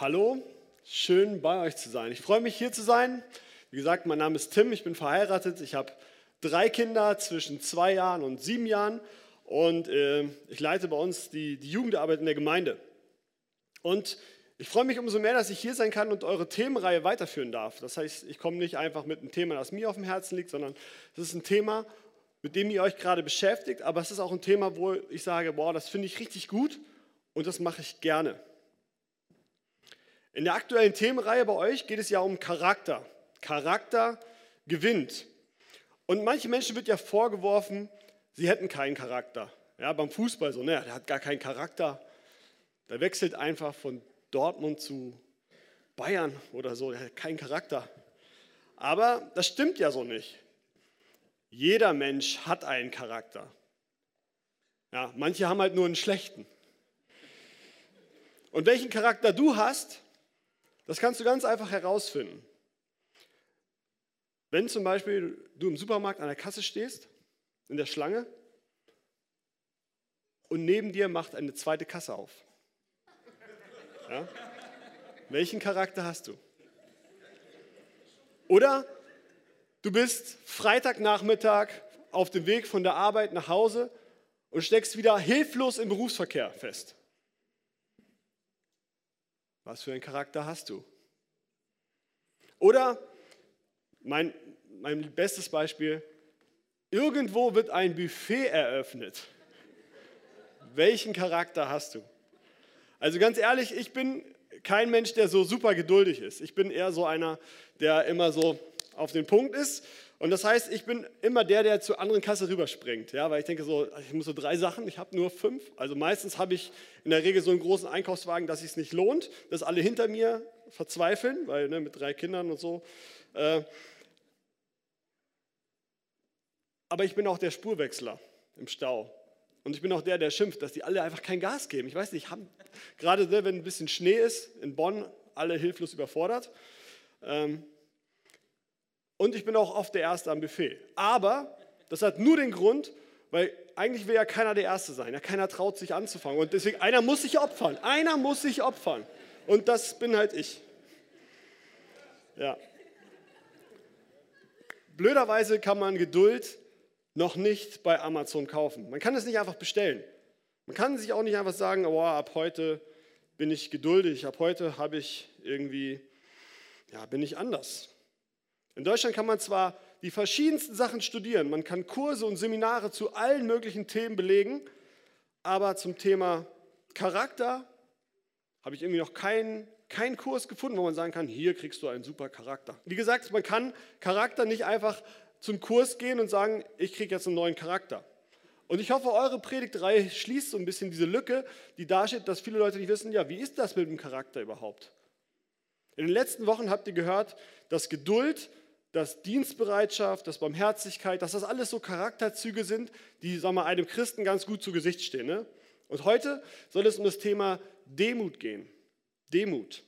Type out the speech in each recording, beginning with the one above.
Hallo, schön bei euch zu sein. Ich freue mich hier zu sein. Wie gesagt, mein Name ist Tim, ich bin verheiratet. Ich habe drei Kinder zwischen zwei Jahren und sieben Jahren und äh, ich leite bei uns die, die Jugendarbeit in der Gemeinde. Und ich freue mich umso mehr, dass ich hier sein kann und eure Themenreihe weiterführen darf. Das heißt, ich komme nicht einfach mit einem Thema, das mir auf dem Herzen liegt, sondern es ist ein Thema, mit dem ihr euch gerade beschäftigt, aber es ist auch ein Thema, wo ich sage, boah, das finde ich richtig gut und das mache ich gerne. In der aktuellen Themenreihe bei euch geht es ja um Charakter. Charakter gewinnt. Und manchen Menschen wird ja vorgeworfen, sie hätten keinen Charakter. Ja, beim Fußball so, ne, der hat gar keinen Charakter. Der wechselt einfach von Dortmund zu Bayern oder so, der hat keinen Charakter. Aber das stimmt ja so nicht. Jeder Mensch hat einen Charakter. Ja, manche haben halt nur einen schlechten. Und welchen Charakter du hast, das kannst du ganz einfach herausfinden. Wenn zum Beispiel du im Supermarkt an der Kasse stehst, in der Schlange, und neben dir macht eine zweite Kasse auf. Ja? Welchen Charakter hast du? Oder du bist Freitagnachmittag auf dem Weg von der Arbeit nach Hause und steckst wieder hilflos im Berufsverkehr fest. Was für einen Charakter hast du? Oder mein, mein bestes Beispiel, irgendwo wird ein Buffet eröffnet. Welchen Charakter hast du? Also ganz ehrlich, ich bin kein Mensch, der so super geduldig ist. Ich bin eher so einer, der immer so auf den Punkt ist und das heißt, ich bin immer der, der zur anderen Kasse rüberspringt, ja, weil ich denke so, ich muss so drei Sachen, ich habe nur fünf. Also meistens habe ich in der Regel so einen großen Einkaufswagen, dass es nicht lohnt, dass alle hinter mir verzweifeln, weil ne, mit drei Kindern und so. Äh, aber ich bin auch der Spurwechsler im Stau. Und ich bin auch der, der schimpft, dass die alle einfach kein Gas geben. Ich weiß nicht, haben, gerade ne, wenn ein bisschen Schnee ist in Bonn, alle hilflos überfordert. Ähm, und ich bin auch oft der Erste am Buffet. Aber das hat nur den Grund, weil eigentlich will ja keiner der Erste sein. Ja, keiner traut sich anzufangen. Und deswegen, einer muss sich opfern. Einer muss sich opfern. Und das bin halt ich. Ja. Blöderweise kann man Geduld noch nicht bei Amazon kaufen. Man kann es nicht einfach bestellen. Man kann sich auch nicht einfach sagen, oh, ab heute bin ich geduldig, ab heute habe ich irgendwie, ja, bin ich anders. In Deutschland kann man zwar die verschiedensten Sachen studieren, man kann Kurse und Seminare zu allen möglichen Themen belegen, aber zum Thema Charakter habe ich irgendwie noch keinen keinen Kurs gefunden, wo man sagen kann, hier kriegst du einen super Charakter. Wie gesagt, man kann Charakter nicht einfach zum Kurs gehen und sagen, ich kriege jetzt einen neuen Charakter. Und ich hoffe, eure Predigtreihe schließt so ein bisschen diese Lücke, die da steht, dass viele Leute nicht wissen, ja, wie ist das mit dem Charakter überhaupt? In den letzten Wochen habt ihr gehört, dass Geduld dass Dienstbereitschaft, dass Barmherzigkeit, dass das alles so Charakterzüge sind, die sagen wir, einem Christen ganz gut zu Gesicht stehen. Ne? Und heute soll es um das Thema Demut gehen. Demut.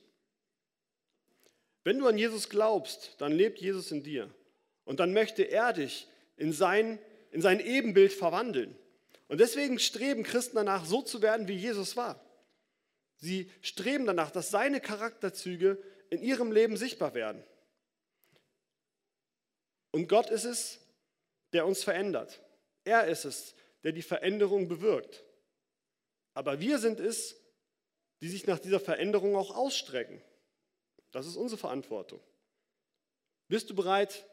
Wenn du an Jesus glaubst, dann lebt Jesus in dir. Und dann möchte er dich in sein, in sein Ebenbild verwandeln. Und deswegen streben Christen danach, so zu werden, wie Jesus war. Sie streben danach, dass seine Charakterzüge in ihrem Leben sichtbar werden. Und Gott ist es, der uns verändert. Er ist es, der die Veränderung bewirkt. Aber wir sind es, die sich nach dieser Veränderung auch ausstrecken. Das ist unsere Verantwortung. Bist du bereit,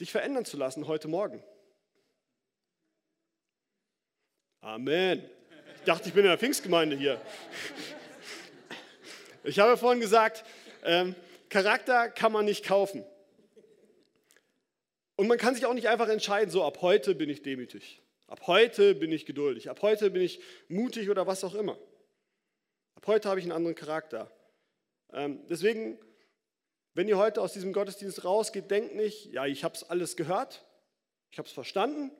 dich verändern zu lassen heute Morgen? Amen. Ich dachte, ich bin in der Pfingstgemeinde hier. Ich habe vorhin gesagt, ähm, Charakter kann man nicht kaufen. Und man kann sich auch nicht einfach entscheiden, so ab heute bin ich demütig, ab heute bin ich geduldig, ab heute bin ich mutig oder was auch immer. Ab heute habe ich einen anderen Charakter. Ähm, deswegen, wenn ihr heute aus diesem Gottesdienst rausgeht, denkt nicht, ja, ich habe es alles gehört, ich habe es verstanden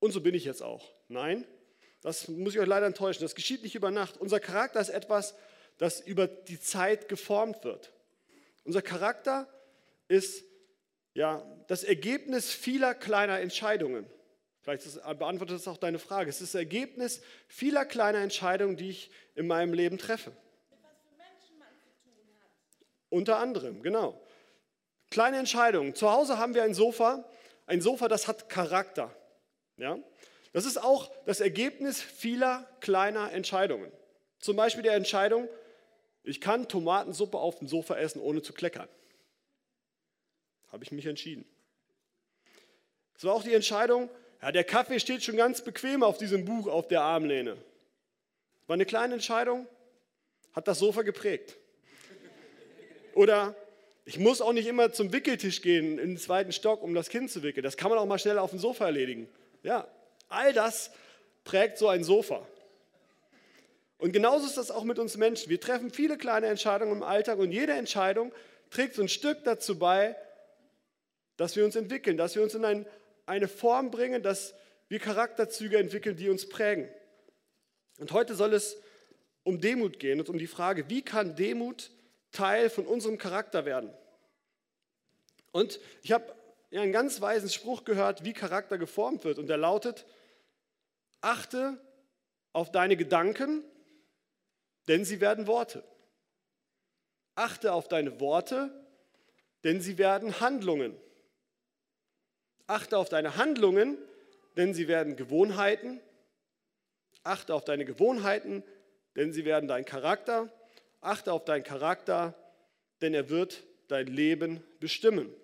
und so bin ich jetzt auch. Nein, das muss ich euch leider enttäuschen. Das geschieht nicht über Nacht. Unser Charakter ist etwas, das über die Zeit geformt wird. Unser Charakter ist ja, das Ergebnis vieler kleiner Entscheidungen. Vielleicht beantwortet das auch deine Frage. Es ist das Ergebnis vieler kleiner Entscheidungen, die ich in meinem Leben treffe. Unter anderem, genau. Kleine Entscheidungen. Zu Hause haben wir ein Sofa. Ein Sofa, das hat Charakter. Ja? Das ist auch das Ergebnis vieler kleiner Entscheidungen. Zum Beispiel der Entscheidung, ich kann Tomatensuppe auf dem Sofa essen, ohne zu kleckern. Habe ich mich entschieden. Es war auch die Entscheidung, ja, der Kaffee steht schon ganz bequem auf diesem Buch auf der Armlehne. War eine kleine Entscheidung, hat das Sofa geprägt. Oder ich muss auch nicht immer zum Wickeltisch gehen in den zweiten Stock, um das Kind zu wickeln. Das kann man auch mal schnell auf dem Sofa erledigen. Ja, all das prägt so ein Sofa. Und genauso ist das auch mit uns Menschen. Wir treffen viele kleine Entscheidungen im Alltag und jede Entscheidung trägt so ein Stück dazu bei, dass wir uns entwickeln, dass wir uns in ein, eine Form bringen, dass wir Charakterzüge entwickeln, die uns prägen. Und heute soll es um Demut gehen und um die Frage, wie kann Demut Teil von unserem Charakter werden? Und ich habe einen ganz weisen Spruch gehört, wie Charakter geformt wird. Und der lautet, achte auf deine Gedanken, denn sie werden Worte. Achte auf deine Worte, denn sie werden Handlungen. Achte auf deine Handlungen, denn sie werden Gewohnheiten. Achte auf deine Gewohnheiten, denn sie werden dein Charakter. Achte auf deinen Charakter, denn er wird dein Leben bestimmen.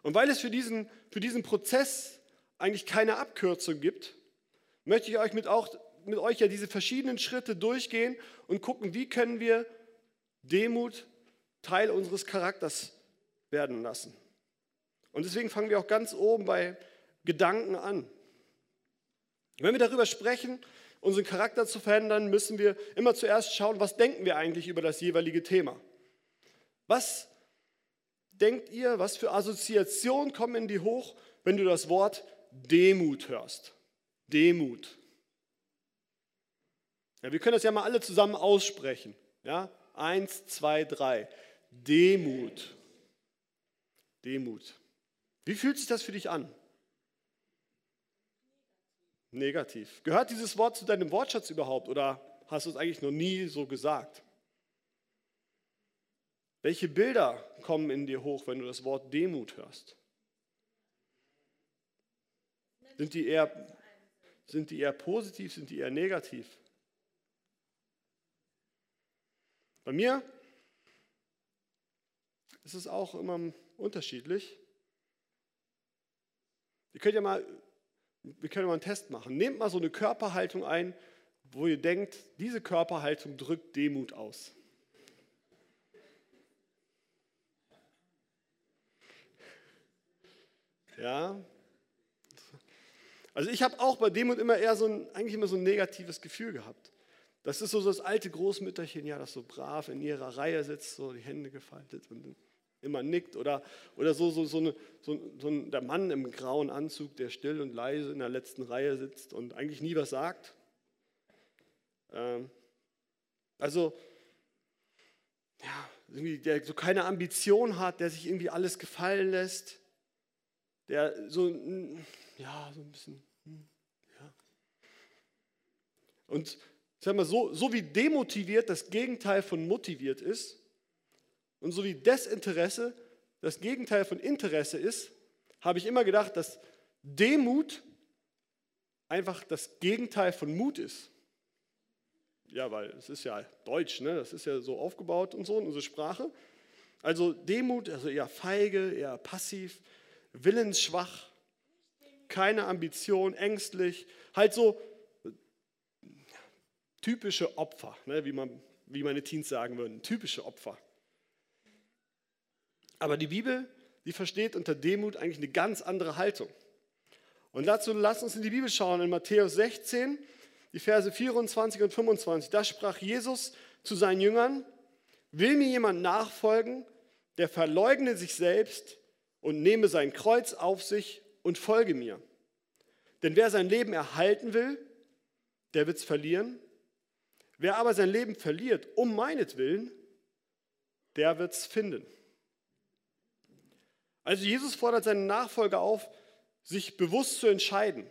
Und weil es für diesen, für diesen Prozess eigentlich keine Abkürzung gibt, möchte ich euch mit, auch, mit euch ja diese verschiedenen Schritte durchgehen und gucken, wie können wir Demut Teil unseres Charakters werden lassen. Und deswegen fangen wir auch ganz oben bei Gedanken an. Wenn wir darüber sprechen, unseren Charakter zu verändern, müssen wir immer zuerst schauen, was denken wir eigentlich über das jeweilige Thema. Was denkt ihr, was für Assoziationen kommen in dir hoch, wenn du das Wort Demut hörst? Demut. Ja, wir können das ja mal alle zusammen aussprechen. Ja? Eins, zwei, drei. Demut. Demut. Wie fühlt sich das für dich an? Negativ. Gehört dieses Wort zu deinem Wortschatz überhaupt oder hast du es eigentlich noch nie so gesagt? Welche Bilder kommen in dir hoch, wenn du das Wort Demut hörst? Sind die eher, sind die eher positiv, sind die eher negativ? Bei mir ist es auch immer unterschiedlich. Ihr könnt ja mal, wir können mal einen Test machen. Nehmt mal so eine Körperhaltung ein, wo ihr denkt, diese Körperhaltung drückt Demut aus. Ja. Also ich habe auch bei Demut immer eher so ein, eigentlich immer so ein negatives Gefühl gehabt. Das ist so das alte Großmütterchen, ja, das so brav in ihrer Reihe sitzt, so die Hände gefaltet und immer nickt. Oder, oder so, so, so, eine, so, so ein, der Mann im grauen Anzug, der still und leise in der letzten Reihe sitzt und eigentlich nie was sagt. Ähm, also, ja, irgendwie der so keine Ambition hat, der sich irgendwie alles gefallen lässt der so, ja, so ein bisschen, hm, ja. Und sag mal, so, so wie demotiviert das Gegenteil von motiviert ist und so wie Desinteresse das Gegenteil von Interesse ist, habe ich immer gedacht, dass Demut einfach das Gegenteil von Mut ist. Ja, weil es ist ja Deutsch, ne? das ist ja so aufgebaut und so, unsere Sprache. Also Demut, also eher feige, eher passiv, willensschwach, keine Ambition, ängstlich, halt so typische Opfer, ne, wie, man, wie meine Teens sagen würden, typische Opfer. Aber die Bibel, die versteht unter Demut eigentlich eine ganz andere Haltung. Und dazu lasst uns in die Bibel schauen, in Matthäus 16, die Verse 24 und 25. Da sprach Jesus zu seinen Jüngern, will mir jemand nachfolgen, der verleugne sich selbst, und nehme sein Kreuz auf sich und folge mir. Denn wer sein Leben erhalten will, der wird es verlieren. Wer aber sein Leben verliert, um meinetwillen, der wird es finden. Also Jesus fordert seine Nachfolger auf, sich bewusst zu entscheiden.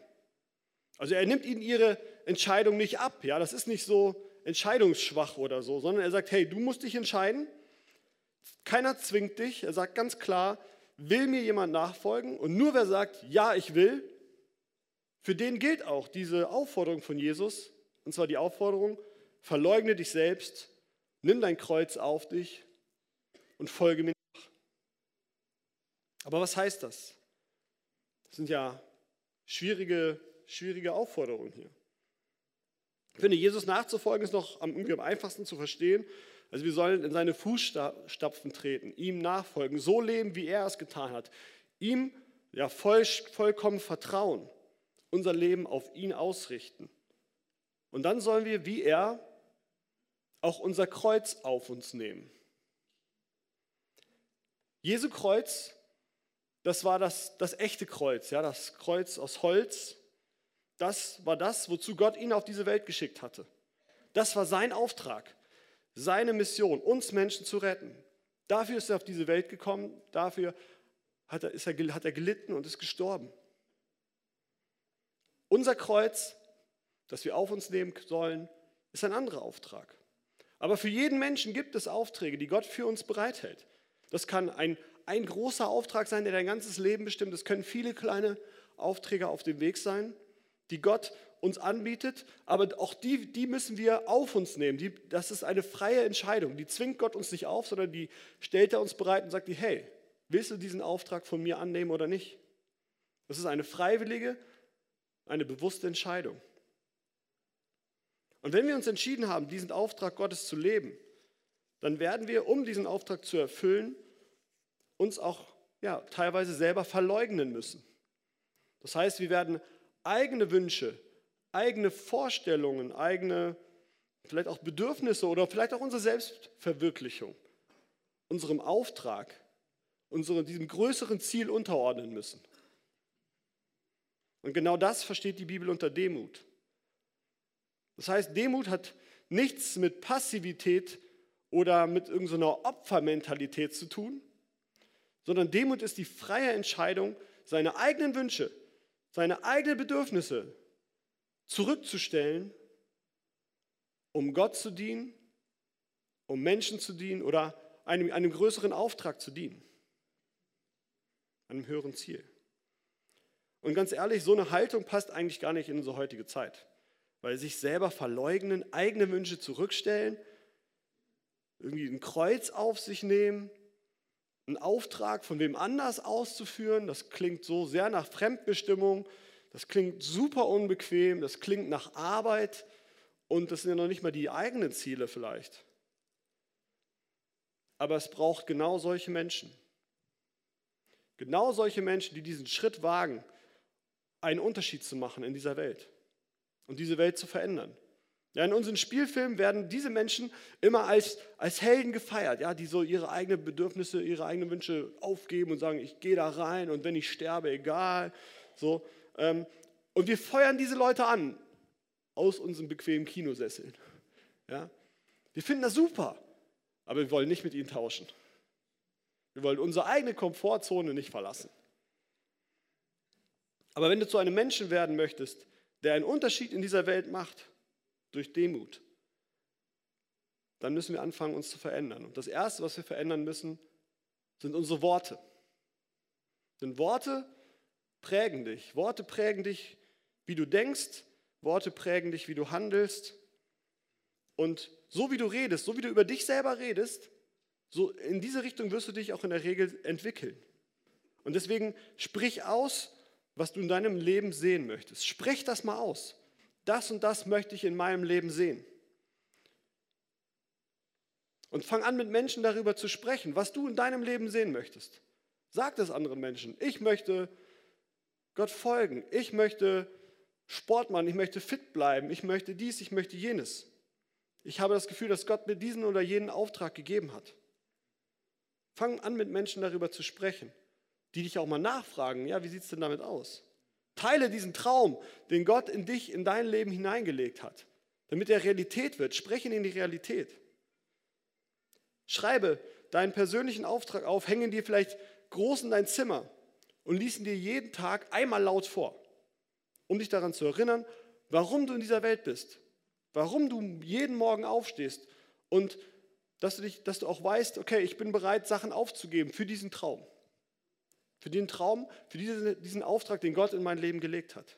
Also er nimmt ihnen ihre Entscheidung nicht ab. Ja, das ist nicht so entscheidungsschwach oder so, sondern er sagt, hey, du musst dich entscheiden Keiner zwingt dich. Er sagt ganz klar, will mir jemand nachfolgen? Und nur wer sagt, ja, ich will, für den gilt auch diese Aufforderung von Jesus. Und zwar die Aufforderung, verleugne dich selbst, nimm dein Kreuz auf dich und folge mir. Aber was heißt das? Das sind ja schwierige, schwierige Aufforderungen hier. Ich finde, Jesus nachzufolgen ist noch am, am einfachsten zu verstehen. Also wir sollen in seine Fußstapfen treten, ihm nachfolgen, so leben, wie er es getan hat. Ihm ja voll, vollkommen vertrauen, unser Leben auf ihn ausrichten. Und dann sollen wir, wie er, auch unser Kreuz auf uns nehmen. Jesu Kreuz, das war das, das echte Kreuz, ja, das Kreuz aus Holz. Das war das, wozu Gott ihn auf diese Welt geschickt hatte. Das war sein Auftrag, seine Mission, uns Menschen zu retten. Dafür ist er auf diese Welt gekommen, dafür hat er, er, hat er gelitten und ist gestorben. Unser Kreuz, das wir auf uns nehmen sollen, ist ein anderer Auftrag. Aber für jeden Menschen gibt es Aufträge, die Gott für uns bereithält. Das kann ein, ein großer Auftrag sein, der dein ganzes Leben bestimmt. Es können viele kleine Aufträge auf dem Weg sein, die Gott uns anbietet, aber auch die, die müssen wir auf uns nehmen. Die, das ist eine freie Entscheidung. Die zwingt Gott uns nicht auf, sondern die stellt er uns bereit und sagt, hey, willst du diesen Auftrag von mir annehmen oder nicht? Das ist eine freiwillige, eine bewusste Entscheidung. Und wenn wir uns entschieden haben, diesen Auftrag Gottes zu leben, dann werden wir, um diesen Auftrag zu erfüllen, uns auch ja, teilweise selber verleugnen müssen. Das heißt, wir werden eigene Wünsche, eigene Vorstellungen, eigene vielleicht auch Bedürfnisse oder vielleicht auch unsere Selbstverwirklichung unserem Auftrag, unserem, diesem größeren Ziel unterordnen müssen. Und genau das versteht die Bibel unter Demut. Das heißt, Demut hat nichts mit Passivität oder mit irgendeiner Opfermentalität zu tun, sondern Demut ist die freie Entscheidung, seine eigenen Wünsche, seine eigenen Bedürfnisse zurückzustellen, um Gott zu dienen, um Menschen zu dienen oder einem, einem größeren Auftrag zu dienen, einem höheren Ziel. Und ganz ehrlich, so eine Haltung passt eigentlich gar nicht in unsere heutige Zeit weil sich selber verleugnen, eigene Wünsche zurückstellen, irgendwie ein Kreuz auf sich nehmen, einen Auftrag von wem anders auszuführen. Das klingt so sehr nach Fremdbestimmung, das klingt super unbequem, das klingt nach Arbeit und das sind ja noch nicht mal die eigenen Ziele vielleicht. Aber es braucht genau solche Menschen. Genau solche Menschen, die diesen Schritt wagen, einen Unterschied zu machen in dieser Welt und diese Welt zu verändern. Ja, in unseren Spielfilmen werden diese Menschen immer als, als Helden gefeiert, ja, die so ihre eigenen Bedürfnisse, ihre eigenen Wünsche aufgeben und sagen, ich gehe da rein und wenn ich sterbe, egal. So, ähm, und wir feuern diese Leute an aus unseren bequemen Kinosesseln. Ja. Wir finden das super, aber wir wollen nicht mit ihnen tauschen. Wir wollen unsere eigene Komfortzone nicht verlassen. Aber wenn du zu einem Menschen werden möchtest, der einen Unterschied in dieser Welt macht, durch Demut, dann müssen wir anfangen, uns zu verändern. Und das Erste, was wir verändern müssen, sind unsere Worte. Denn Worte prägen dich. Worte prägen dich, wie du denkst. Worte prägen dich, wie du handelst. Und so wie du redest, so wie du über dich selber redest, so in diese Richtung wirst du dich auch in der Regel entwickeln. Und deswegen sprich aus, was du in deinem Leben sehen möchtest. Sprech das mal aus. Das und das möchte ich in meinem Leben sehen. Und fang an, mit Menschen darüber zu sprechen, was du in deinem Leben sehen möchtest. Sag das anderen Menschen. Ich möchte Gott folgen. Ich möchte Sport machen. Ich möchte fit bleiben. Ich möchte dies. Ich möchte jenes. Ich habe das Gefühl, dass Gott mir diesen oder jenen Auftrag gegeben hat. Fang an, mit Menschen darüber zu sprechen die dich auch mal nachfragen, ja, wie sieht es denn damit aus? Teile diesen Traum, den Gott in dich, in dein Leben hineingelegt hat, damit er Realität wird. Spreche ihn in die Realität. Schreibe deinen persönlichen Auftrag auf, hänge ihn dir vielleicht groß in dein Zimmer und lies ihn dir jeden Tag einmal laut vor, um dich daran zu erinnern, warum du in dieser Welt bist, warum du jeden Morgen aufstehst und dass du, dich, dass du auch weißt, okay, ich bin bereit, Sachen aufzugeben für diesen Traum. Für den Traum, für diesen, diesen Auftrag, den Gott in mein Leben gelegt hat.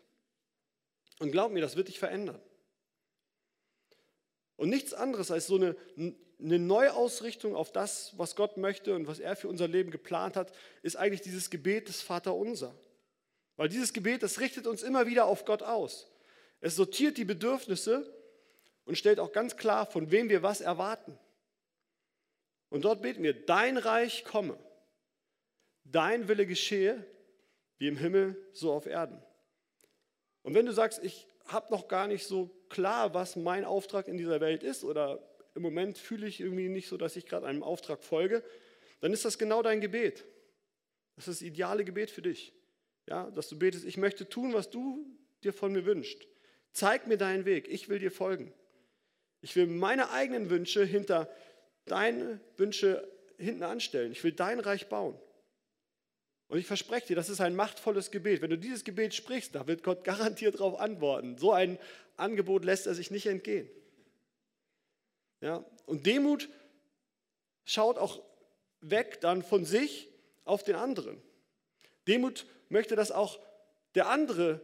Und glaub mir, das wird dich verändern. Und nichts anderes als so eine, eine Neuausrichtung auf das, was Gott möchte und was er für unser Leben geplant hat, ist eigentlich dieses Gebet des Vaterunser. Weil dieses Gebet, das richtet uns immer wieder auf Gott aus. Es sortiert die Bedürfnisse und stellt auch ganz klar, von wem wir was erwarten. Und dort beten wir, dein Reich komme, dein Wille geschehe, wie im Himmel, so auf Erden. Und wenn du sagst, ich habe noch gar nicht so klar, was mein Auftrag in dieser Welt ist oder im Moment fühle ich irgendwie nicht so, dass ich gerade einem Auftrag folge, dann ist das genau dein Gebet. Das ist das ideale Gebet für dich. Ja, dass du betest, ich möchte tun, was du dir von mir wünschst. Zeig mir deinen Weg, ich will dir folgen. Ich will meine eigenen Wünsche hinter deine Wünsche hinten anstellen. Ich will dein Reich bauen. Und ich verspreche dir, das ist ein machtvolles Gebet. Wenn du dieses Gebet sprichst, da wird Gott garantiert darauf antworten. So ein Angebot lässt er sich nicht entgehen. Ja? Und Demut schaut auch weg dann von sich auf den anderen. Demut möchte, dass auch der andere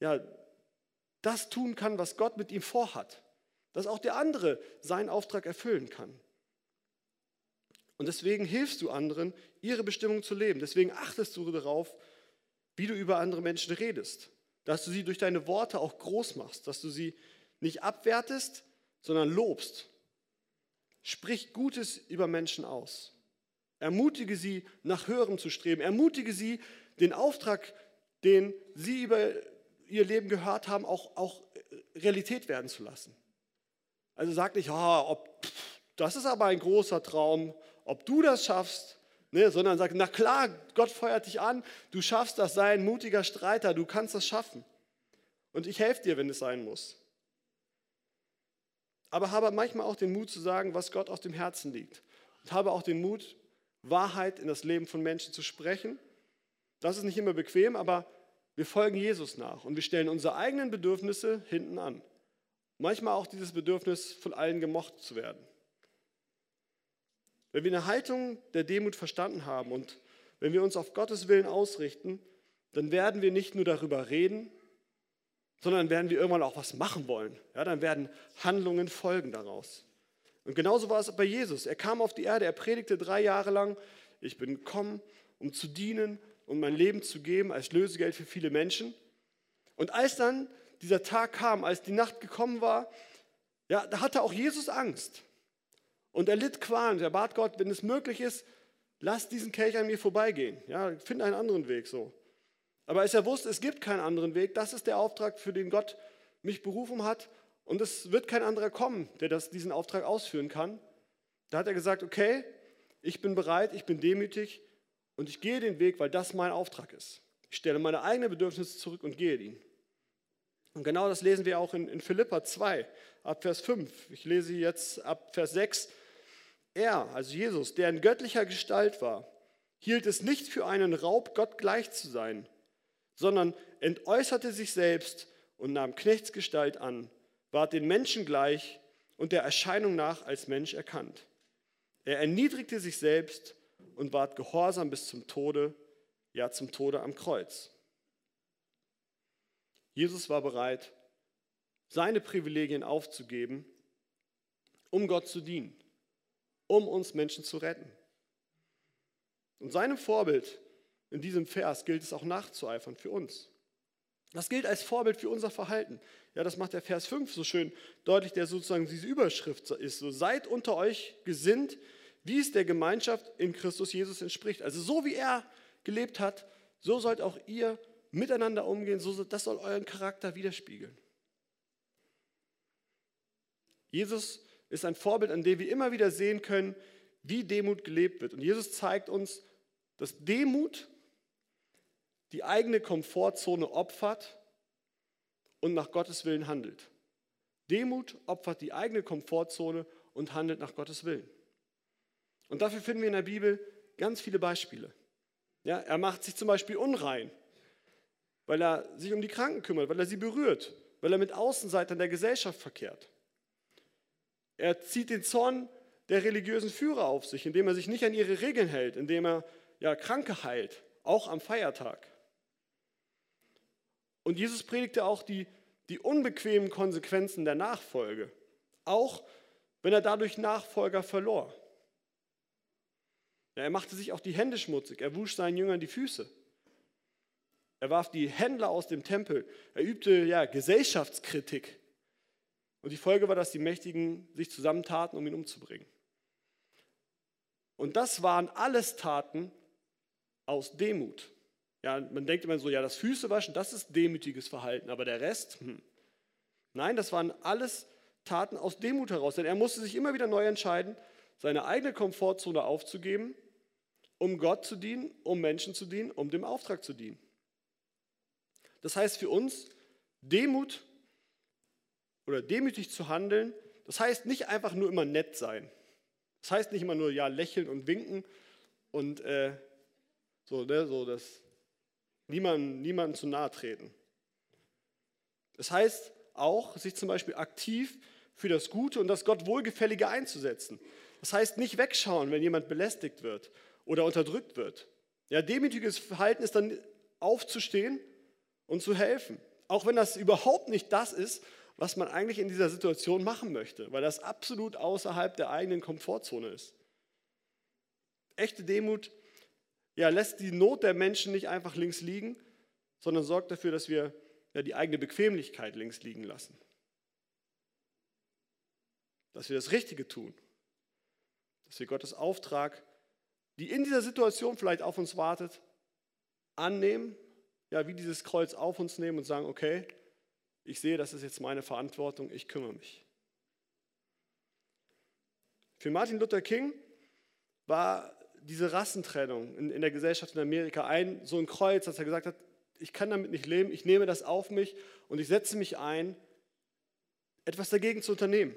ja, das tun kann, was Gott mit ihm vorhat. Dass auch der andere seinen Auftrag erfüllen kann. Und deswegen hilfst du anderen, ihre Bestimmung zu leben. Deswegen achtest du darauf, wie du über andere Menschen redest. Dass du sie durch deine Worte auch groß machst. Dass du sie nicht abwertest, sondern lobst. Sprich Gutes über Menschen aus. Ermutige sie, nach Höherem zu streben. Ermutige sie, den Auftrag, den sie über ihr Leben gehört haben, auch, auch Realität werden zu lassen. Also sag nicht, oh, ob, das ist aber ein großer Traum ob du das schaffst, ne, sondern sag, na klar, Gott feuert dich an, du schaffst das, sei ein mutiger Streiter, du kannst das schaffen. Und ich helfe dir, wenn es sein muss. Aber habe manchmal auch den Mut zu sagen, was Gott aus dem Herzen liegt. Und habe auch den Mut, Wahrheit in das Leben von Menschen zu sprechen. Das ist nicht immer bequem, aber wir folgen Jesus nach und wir stellen unsere eigenen Bedürfnisse hinten an. Manchmal auch dieses Bedürfnis, von allen gemocht zu werden. Wenn wir eine Haltung der Demut verstanden haben und wenn wir uns auf Gottes Willen ausrichten, dann werden wir nicht nur darüber reden, sondern werden wir irgendwann auch was machen wollen. Ja, dann werden Handlungen folgen daraus. Und genauso war es bei Jesus. Er kam auf die Erde, er predigte drei Jahre lang, ich bin gekommen, um zu dienen und um mein Leben zu geben als Lösegeld für viele Menschen. Und als dann dieser Tag kam, als die Nacht gekommen war, ja, da hatte auch Jesus Angst. Und er litt Qualen. Er bat Gott, wenn es möglich ist, lass diesen Kelch an mir vorbeigehen. Ja, find einen anderen Weg so. Aber als er wusste, es gibt keinen anderen Weg, das ist der Auftrag, für den Gott mich berufen hat. Und es wird kein anderer kommen, der das, diesen Auftrag ausführen kann. Da hat er gesagt, okay, ich bin bereit, ich bin demütig und ich gehe den Weg, weil das mein Auftrag ist. Ich stelle meine eigenen Bedürfnisse zurück und gehe ihn. Und genau das lesen wir auch in, in Philippa 2, ab Vers 5. Ich lese jetzt ab Vers 6. Er, also Jesus, der in göttlicher Gestalt war, hielt es nicht für einen Raub, Gott gleich zu sein, sondern entäußerte sich selbst und nahm Knechtsgestalt an, ward den Menschen gleich und der Erscheinung nach als Mensch erkannt. Er erniedrigte sich selbst und ward gehorsam bis zum Tode, ja zum Tode am Kreuz. Jesus war bereit, seine Privilegien aufzugeben, um Gott zu dienen um uns Menschen zu retten. Und seinem Vorbild in diesem Vers gilt es auch nachzueifern für uns. Das gilt als Vorbild für unser Verhalten. Ja, das macht der Vers 5 so schön deutlich, der sozusagen diese Überschrift ist. So, seid unter euch gesinnt, wie es der Gemeinschaft in Christus Jesus entspricht. Also so wie er gelebt hat, so sollt auch ihr miteinander umgehen, so, das soll euren Charakter widerspiegeln. Jesus ist ein Vorbild, an dem wir immer wieder sehen können, wie Demut gelebt wird. Und Jesus zeigt uns, dass Demut die eigene Komfortzone opfert und nach Gottes Willen handelt. Demut opfert die eigene Komfortzone und handelt nach Gottes Willen. Und dafür finden wir in der Bibel ganz viele Beispiele. Ja, er macht sich zum Beispiel unrein, weil er sich um die Kranken kümmert, weil er sie berührt, weil er mit Außenseitern der Gesellschaft verkehrt. Er zieht den Zorn der religiösen Führer auf sich, indem er sich nicht an ihre Regeln hält, indem er ja, Kranke heilt, auch am Feiertag. Und Jesus predigte auch die, die unbequemen Konsequenzen der Nachfolge, auch wenn er dadurch Nachfolger verlor. Ja, er machte sich auch die Hände schmutzig, er wusch seinen Jüngern die Füße. Er warf die Händler aus dem Tempel, er übte ja, Gesellschaftskritik. Und die Folge war, dass die Mächtigen sich zusammentaten, um ihn umzubringen. Und das waren alles Taten aus Demut. Ja, man denkt immer so, ja, das Füße waschen, das ist demütiges Verhalten, aber der Rest, hm. nein, das waren alles Taten aus Demut heraus, denn er musste sich immer wieder neu entscheiden, seine eigene Komfortzone aufzugeben, um Gott zu dienen, um Menschen zu dienen, um dem Auftrag zu dienen. Das heißt für uns, Demut oder demütig zu handeln, das heißt nicht einfach nur immer nett sein. Das heißt nicht immer nur ja lächeln und winken und äh, so, ne, so das niemandem niemand zu nahe treten. Das heißt auch, sich zum Beispiel aktiv für das Gute und das Gott Wohlgefällige einzusetzen. Das heißt nicht wegschauen, wenn jemand belästigt wird oder unterdrückt wird. Ja, demütiges Verhalten ist dann aufzustehen und zu helfen. Auch wenn das überhaupt nicht das ist, was man eigentlich in dieser Situation machen möchte, weil das absolut außerhalb der eigenen Komfortzone ist. Echte Demut ja, lässt die Not der Menschen nicht einfach links liegen, sondern sorgt dafür, dass wir ja, die eigene Bequemlichkeit links liegen lassen. Dass wir das Richtige tun. Dass wir Gottes Auftrag, die in dieser Situation vielleicht auf uns wartet, annehmen, ja, wie dieses Kreuz auf uns nehmen und sagen, okay, ich sehe, das ist jetzt meine Verantwortung, ich kümmere mich. Für Martin Luther King war diese Rassentrennung in, in der Gesellschaft in Amerika ein, so ein Kreuz, dass er gesagt hat, ich kann damit nicht leben, ich nehme das auf mich und ich setze mich ein, etwas dagegen zu unternehmen.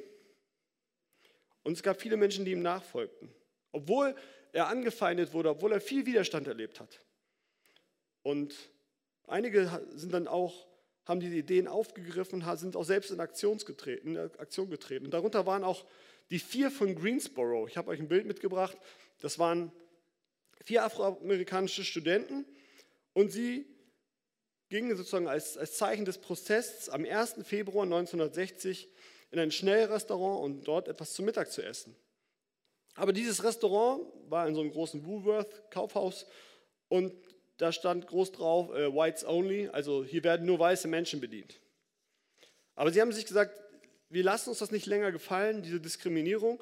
Und es gab viele Menschen, die ihm nachfolgten, obwohl er angefeindet wurde, obwohl er viel Widerstand erlebt hat. Und einige sind dann auch, haben diese Ideen aufgegriffen, sind auch selbst in Aktion getreten. Und darunter waren auch die vier von Greensboro. Ich habe euch ein Bild mitgebracht. Das waren vier afroamerikanische Studenten und sie gingen sozusagen als, als Zeichen des Protests am 1. Februar 1960 in ein Schnellrestaurant und dort etwas zum Mittag zu essen. Aber dieses Restaurant war in so einem großen Woolworth-Kaufhaus und da stand groß drauf, äh, Whites Only, also hier werden nur weiße Menschen bedient. Aber sie haben sich gesagt, wir lassen uns das nicht länger gefallen, diese Diskriminierung,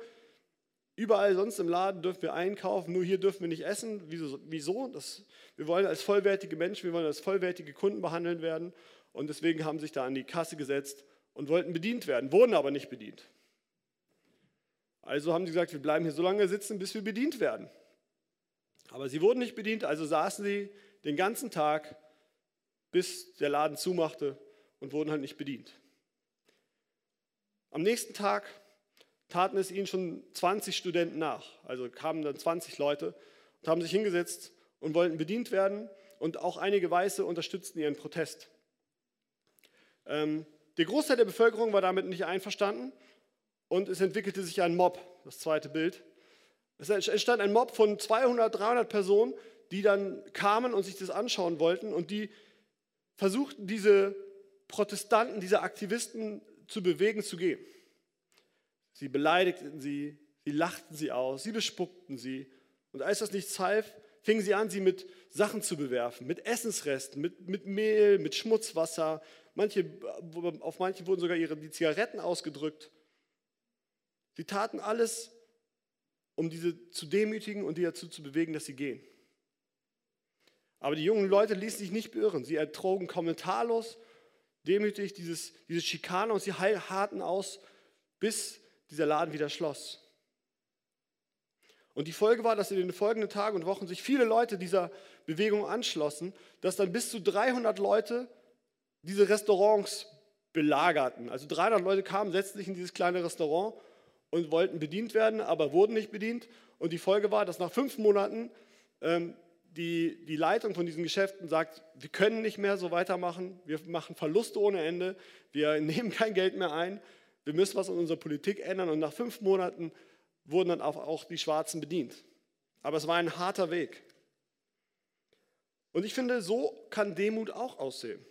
Überall sonst im Laden dürfen wir einkaufen, nur hier dürfen wir nicht essen. Wieso? Wieso? Das, wir wollen als vollwertige Menschen, wir wollen als vollwertige Kunden behandelt werden. Und deswegen haben sich da an die Kasse gesetzt und wollten bedient werden, wurden aber nicht bedient. Also haben sie gesagt, wir bleiben hier so lange sitzen, bis wir bedient werden. Aber sie wurden nicht bedient, also saßen sie den ganzen Tag, bis der Laden zumachte und wurden halt nicht bedient. Am nächsten Tag taten es ihnen schon 20 Studenten nach. Also kamen dann 20 Leute und haben sich hingesetzt und wollten bedient werden. Und auch einige Weiße unterstützten ihren Protest. Ähm, der Großteil der Bevölkerung war damit nicht einverstanden und es entwickelte sich ein Mob, das zweite Bild. Es entstand ein Mob von 200, 300 Personen, die dann kamen und sich das anschauen wollten und die versuchten, diese Protestanten, diese Aktivisten zu bewegen, zu gehen. Sie beleidigten sie, sie lachten sie aus, sie bespuckten sie. Und als das nichts half, fingen sie an, sie mit Sachen zu bewerfen, mit Essensresten, mit, mit Mehl, mit Schmutzwasser. Manche, auf manche wurden sogar ihre, die Zigaretten ausgedrückt. Sie taten alles, um diese zu demütigen und die dazu zu bewegen, dass sie gehen. Aber die jungen Leute ließen sich nicht beirren. Sie ertrogen kommentarlos, demütig dieses, diese Schikane und sie harten aus, bis dieser Laden wieder schloss. Und die Folge war, dass in den folgenden Tagen und Wochen sich viele Leute dieser Bewegung anschlossen, dass dann bis zu 300 Leute diese Restaurants belagerten. Also 300 Leute kamen, setzten sich in dieses kleine Restaurant und wollten bedient werden, aber wurden nicht bedient. Und die Folge war, dass nach fünf Monaten ähm, die, die Leitung von diesen Geschäften sagt, wir können nicht mehr so weitermachen, wir machen Verluste ohne Ende, wir nehmen kein Geld mehr ein, wir müssen was in unserer Politik ändern. Und nach fünf Monaten wurden dann auch die Schwarzen bedient. Aber es war ein harter Weg. Und ich finde, so kann Demut auch aussehen.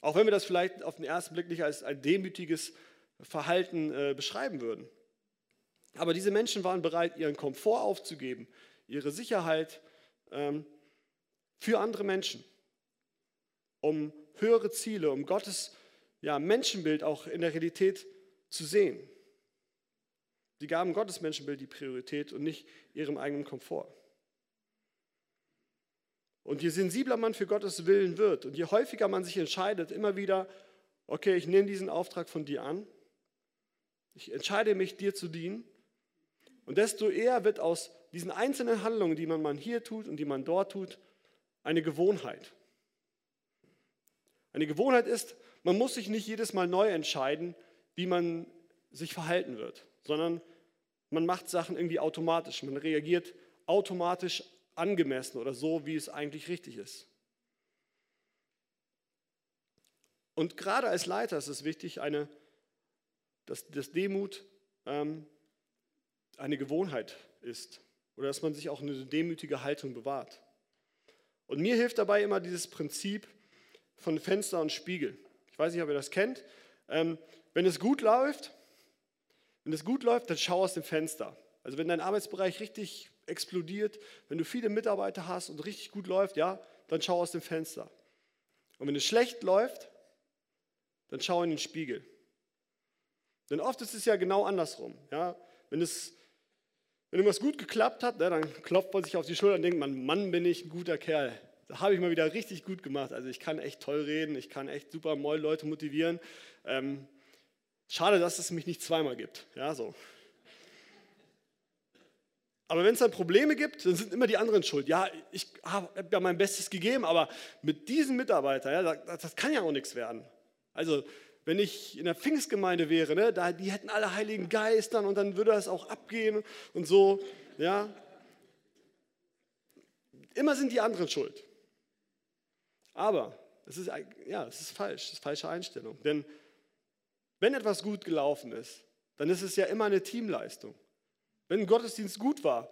Auch wenn wir das vielleicht auf den ersten Blick nicht als ein demütiges Verhalten äh, beschreiben würden. Aber diese Menschen waren bereit, ihren Komfort aufzugeben, ihre Sicherheit ähm, für andere Menschen, um höhere Ziele, um Gottes ja, Menschenbild auch in der Realität zu sehen. Sie gaben Gottes Menschenbild die Priorität und nicht ihrem eigenen Komfort. Und je sensibler man für Gottes Willen wird und je häufiger man sich entscheidet, immer wieder, okay, ich nehme diesen Auftrag von dir an, ich entscheide mich, dir zu dienen, und desto eher wird aus diesen einzelnen Handlungen, die man hier tut und die man dort tut, eine Gewohnheit. Eine Gewohnheit ist, man muss sich nicht jedes Mal neu entscheiden, wie man sich verhalten wird, sondern man macht Sachen irgendwie automatisch. Man reagiert automatisch angemessen oder so, wie es eigentlich richtig ist. Und gerade als Leiter ist es wichtig, eine, dass, dass Demut ähm, eine Gewohnheit ist oder dass man sich auch eine demütige Haltung bewahrt. Und mir hilft dabei immer dieses Prinzip von Fenster und Spiegel. Ich weiß nicht, ob ihr das kennt. Ähm, wenn es gut läuft, wenn es gut läuft, dann schau aus dem Fenster. Also wenn dein Arbeitsbereich richtig explodiert, wenn du viele Mitarbeiter hast und richtig gut läuft, ja, dann schau aus dem Fenster. Und wenn es schlecht läuft, dann schau in den Spiegel. Denn oft ist es ja genau andersrum. Ja? Wenn, es, wenn irgendwas gut geklappt hat, ne, dann klopft man sich auf die Schulter und denkt man, Mann, bin ich ein guter Kerl. Da habe ich mal wieder richtig gut gemacht. Also ich kann echt toll reden, ich kann echt super moll Leute motivieren. Ähm, schade, dass es mich nicht zweimal gibt. Ja, so. Aber wenn es dann Probleme gibt, dann sind immer die anderen schuld. Ja, ich habe ja mein Bestes gegeben, aber mit diesen Mitarbeitern, ja, das, das, kann ja auch nichts werden. Also, wenn ich in der Pfingstgemeinde wäre, ne, da, die hätten alle Heiligen Geistern und dann würde das auch abgehen und so. Ja. Immer sind die anderen schuld. Aber es ist, ja, es ist falsch, das ist falsche Einstellung. Denn wenn etwas gut gelaufen ist, dann ist es ja immer eine Teamleistung. Wenn ein Gottesdienst gut war,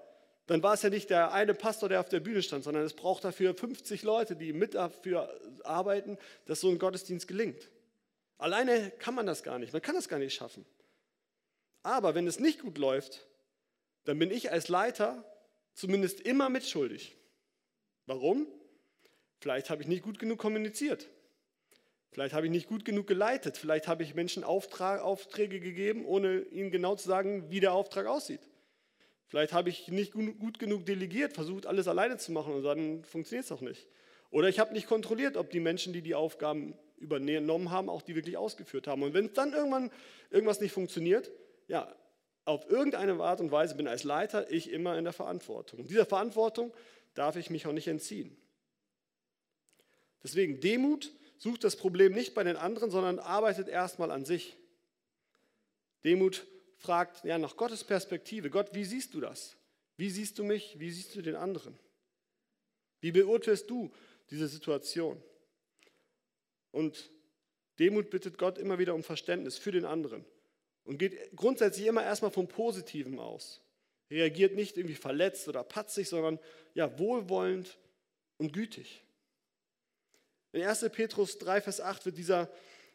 dann war es ja nicht der eine Pastor, der auf der Bühne stand, sondern es braucht dafür 50 Leute, die mit dafür arbeiten, dass so ein Gottesdienst gelingt. Alleine kann man das gar nicht, man kann das gar nicht schaffen. Aber wenn es nicht gut läuft, dann bin ich als Leiter zumindest immer mitschuldig. Warum? Vielleicht habe ich nicht gut genug kommuniziert. Vielleicht habe ich nicht gut genug geleitet. Vielleicht habe ich Menschen Auftrag, Aufträge gegeben, ohne ihnen genau zu sagen, wie der Auftrag aussieht. Vielleicht habe ich nicht gut genug delegiert, versucht alles alleine zu machen und dann funktioniert es auch nicht. Oder ich habe nicht kontrolliert, ob die Menschen, die die Aufgaben übernommen haben, auch die wirklich ausgeführt haben. Und wenn dann irgendwann irgendwas nicht funktioniert, ja, auf irgendeine Art und Weise bin als Leiter ich immer in der Verantwortung. Und dieser Verantwortung darf ich mich auch nicht entziehen. Deswegen Demut sucht das Problem nicht bei den anderen, sondern arbeitet erstmal an sich. Demut fragt ja nach Gottes Perspektive. Gott, wie siehst du das? Wie siehst du mich? Wie siehst du den anderen? Wie beurteilst du diese Situation? Und Demut bittet Gott immer wieder um Verständnis für den anderen und geht grundsätzlich immer erstmal vom Positiven aus. Reagiert nicht irgendwie verletzt oder patzig, sondern ja wohlwollend und gütig. In 1. Petrus 3, Vers 8 wird dieser,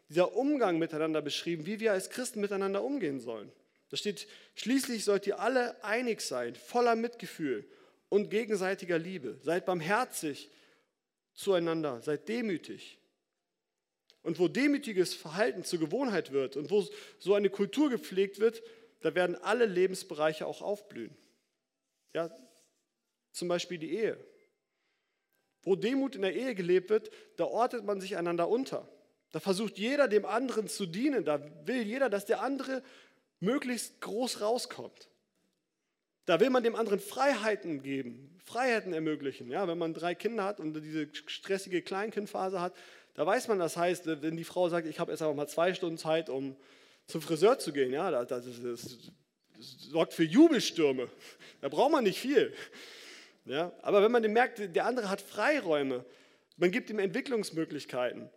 dieser Umgang miteinander beschrieben, wie wir als Christen miteinander umgehen sollen. Da steht, schließlich sollt ihr alle einig sein, voller Mitgefühl und gegenseitiger Liebe. Seid barmherzig zueinander, seid demütig. Und wo demütiges Verhalten zur Gewohnheit wird und wo so eine Kultur gepflegt wird, da werden alle Lebensbereiche auch aufblühen. Ja, zum Beispiel die Ehe. Wo Demut in der Ehe gelebt wird, da ordnet man sich einander unter. Da versucht jeder dem anderen zu dienen. Da will jeder, dass der andere möglichst groß rauskommt. Da will man dem anderen Freiheiten geben, Freiheiten ermöglichen. Ja, wenn man drei Kinder hat und diese stressige Kleinkindphase hat, da weiß man, das heißt, wenn die Frau sagt, ich habe jetzt aber mal zwei Stunden Zeit, um zum Friseur zu gehen, ja, das, das, das, das sorgt für Jubelstürme. Da braucht man nicht viel. Ja, aber wenn man merkt, der andere hat Freiräume, man gibt ihm Entwicklungsmöglichkeiten.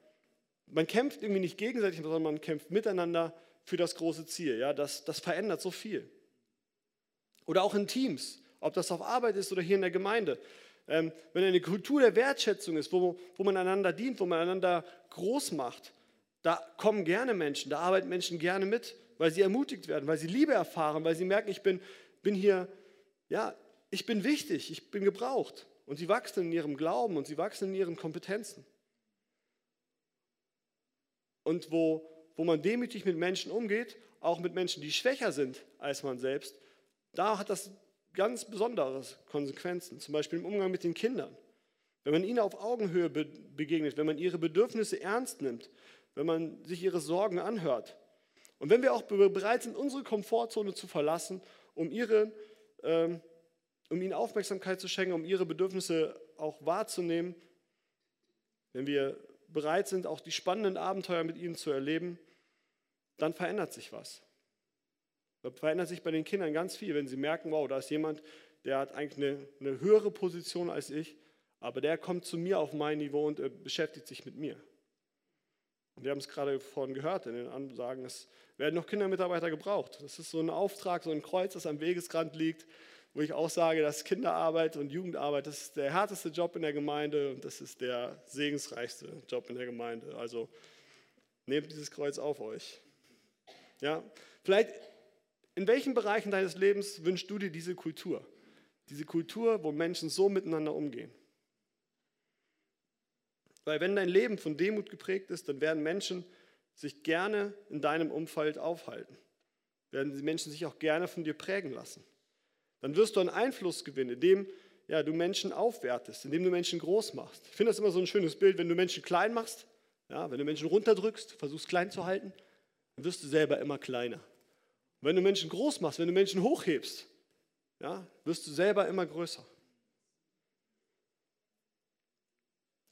Man kämpft irgendwie nicht gegenseitig, sondern man kämpft miteinander für das große Ziel. Ja, das, das verändert so viel. Oder auch in Teams, ob das auf Arbeit ist oder hier in der Gemeinde. Ähm, wenn eine Kultur der Wertschätzung ist, wo, wo man einander dient, wo man einander groß macht, da kommen gerne Menschen, da arbeiten Menschen gerne mit, weil sie ermutigt werden, weil sie Liebe erfahren, weil sie merken, ich bin, bin hier, ja, ich bin wichtig, ich bin gebraucht. Und sie wachsen in ihrem Glauben und sie wachsen in ihren Kompetenzen. Und wo, wo man demütig mit Menschen umgeht, auch mit Menschen, die schwächer sind als man selbst, da hat das ganz besondere Konsequenzen. Zum Beispiel im Umgang mit den Kindern. Wenn man ihnen auf Augenhöhe begegnet, wenn man ihre Bedürfnisse ernst nimmt, wenn man sich ihre Sorgen anhört. Und wenn wir auch bereit sind, unsere Komfortzone zu verlassen, um, ihre, ähm, um ihnen Aufmerksamkeit zu schenken, um ihre Bedürfnisse auch wahrzunehmen, wenn wir bereit sind, auch die spannenden Abenteuer mit ihnen zu erleben, dann verändert sich was. Da verändert sich bei den Kindern ganz viel, wenn sie merken, wow, da ist jemand, der hat eigentlich eine, eine höhere Position als ich, aber der kommt zu mir auf mein Niveau und äh, beschäftigt sich mit mir. Und wir haben es gerade vorhin gehört in den Ansagen, es werden noch Kindermitarbeiter gebraucht. Das ist so ein Auftrag, so ein Kreuz, das am Wegesrand liegt, wo ich auch sage, dass Kinderarbeit und Jugendarbeit, das ist der härteste Job in der Gemeinde und das ist der segensreichste Job in der Gemeinde. Also nehmt dieses Kreuz auf euch. Ja, vielleicht in welchen Bereichen deines Lebens wünschst du dir diese Kultur? Diese Kultur, wo Menschen so miteinander umgehen. Weil wenn dein Leben von Demut geprägt ist, dann werden Menschen sich gerne in deinem Umfeld aufhalten. Werden die Menschen sich auch gerne von dir prägen lassen. Dann wirst du einen Einfluss gewinnen, indem ja, du Menschen aufwertest, indem du Menschen groß machst. Ich finde das immer so ein schönes Bild, wenn du Menschen klein machst, ja, wenn du Menschen runterdrückst, versuchst klein zu halten, dann wirst du selber immer kleiner. Wenn du Menschen groß machst, wenn du Menschen hochhebst, ja, wirst du selber immer größer.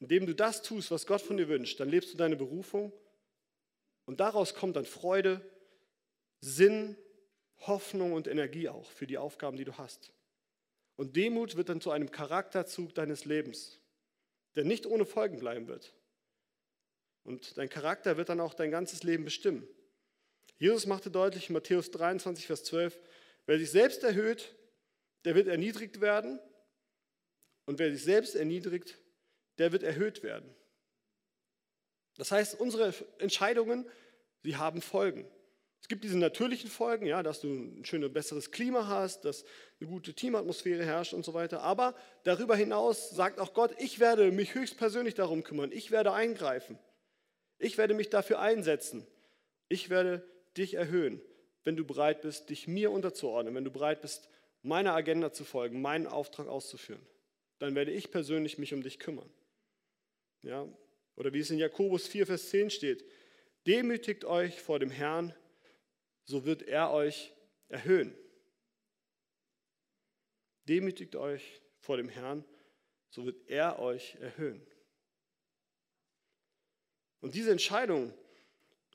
Indem du das tust, was Gott von dir wünscht, dann lebst du deine Berufung und daraus kommt dann Freude, Sinn, Hoffnung und Energie auch für die Aufgaben, die du hast. Und Demut wird dann zu einem Charakterzug deines Lebens, der nicht ohne Folgen bleiben wird. Und dein Charakter wird dann auch dein ganzes Leben bestimmen. Jesus machte deutlich in Matthäus 23, Vers 12, wer sich selbst erhöht, der wird erniedrigt werden. Und wer sich selbst erniedrigt, der wird erhöht werden. Das heißt, unsere Entscheidungen, sie haben Folgen. Es gibt diese natürlichen Folgen, ja, dass du ein schönes, besseres Klima hast, dass eine gute Teamatmosphäre herrscht und so weiter. Aber darüber hinaus sagt auch Gott, ich werde mich höchstpersönlich darum kümmern. Ich werde eingreifen. Ich werde mich dafür einsetzen. Ich werde dich erhöhen, wenn du bereit bist, dich mir unterzuordnen, wenn du bereit bist, meiner Agenda zu folgen, meinen Auftrag auszuführen. Dann werde ich persönlich mich um dich kümmern. Ja? Oder wie es in Jakobus 4, Vers 10 steht, demütigt euch vor dem Herrn, so wird er euch erhöhen. Demütigt euch vor dem Herrn, so wird er euch erhöhen. Und diese Entscheidung,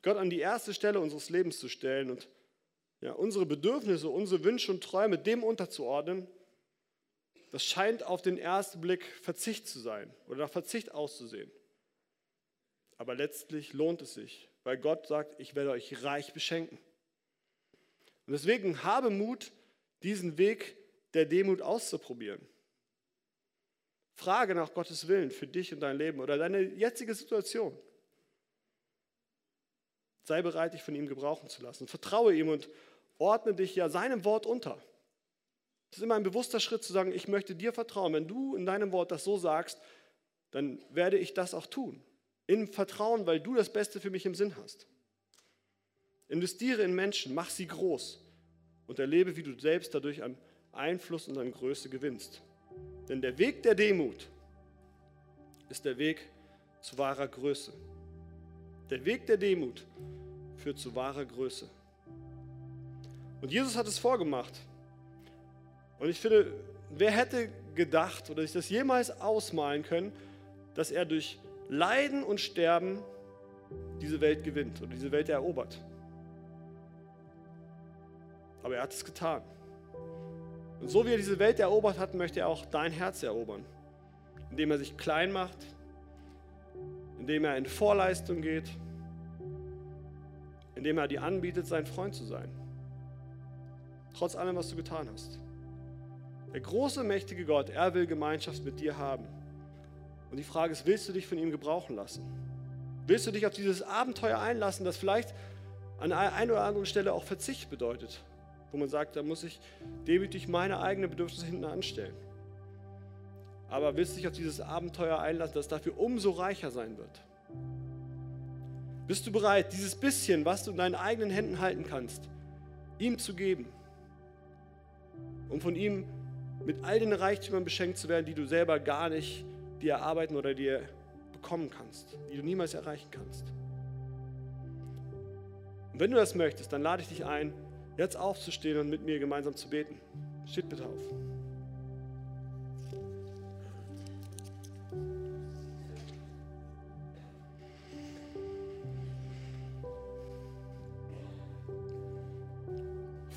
Gott an die erste Stelle unseres Lebens zu stellen und ja, unsere Bedürfnisse, unsere Wünsche und Träume dem unterzuordnen, das scheint auf den ersten Blick Verzicht zu sein oder nach Verzicht auszusehen. Aber letztlich lohnt es sich, weil Gott sagt, ich werde euch reich beschenken. Und deswegen habe Mut, diesen Weg der Demut auszuprobieren. Frage nach Gottes Willen für dich und dein Leben oder deine jetzige Situation. Sei bereit, dich von ihm gebrauchen zu lassen. Vertraue ihm und ordne dich ja seinem Wort unter. Es ist immer ein bewusster Schritt zu sagen, ich möchte dir vertrauen. Wenn du in deinem Wort das so sagst, dann werde ich das auch tun. In Vertrauen, weil du das Beste für mich im Sinn hast. Investiere in Menschen, mach sie groß und erlebe, wie du selbst dadurch an Einfluss und an Größe gewinnst. Denn der Weg der Demut ist der Weg zu wahrer Größe. Der Weg der Demut führt zu wahrer Größe. Und Jesus hat es vorgemacht. Und ich finde, wer hätte gedacht oder sich das jemals ausmalen können, dass er durch Leiden und Sterben diese Welt gewinnt oder diese Welt erobert. Aber er hat es getan. Und so wie er diese Welt erobert hat, möchte er auch dein Herz erobern, indem er sich klein macht, indem er in Vorleistung geht, indem er dir anbietet, sein Freund zu sein. Trotz allem, was du getan hast. Der große, mächtige Gott, er will Gemeinschaft mit dir haben. Und die Frage ist, willst du dich von ihm gebrauchen lassen? Willst du dich auf dieses Abenteuer einlassen, das vielleicht an einer oder anderen Stelle auch Verzicht bedeutet? Wo man sagt, da muss ich demütig meine eigenen Bedürfnisse hinten anstellen. Aber willst du dich auf dieses Abenteuer einlassen, das dafür umso reicher sein wird? Bist du bereit, dieses bisschen, was du in deinen eigenen Händen halten kannst, ihm zu geben? Um von ihm mit all den Reichtümern beschenkt zu werden, die du selber gar nicht dir erarbeiten oder dir bekommen kannst, die du niemals erreichen kannst. Und wenn du das möchtest, dann lade ich dich ein, jetzt aufzustehen und mit mir gemeinsam zu beten. Steht bitte auf.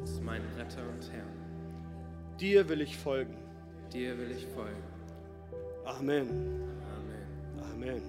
Als meinen Retter und Herrn. Dir will ich folgen. Dir will ich folgen. Amen. Amen. Amen.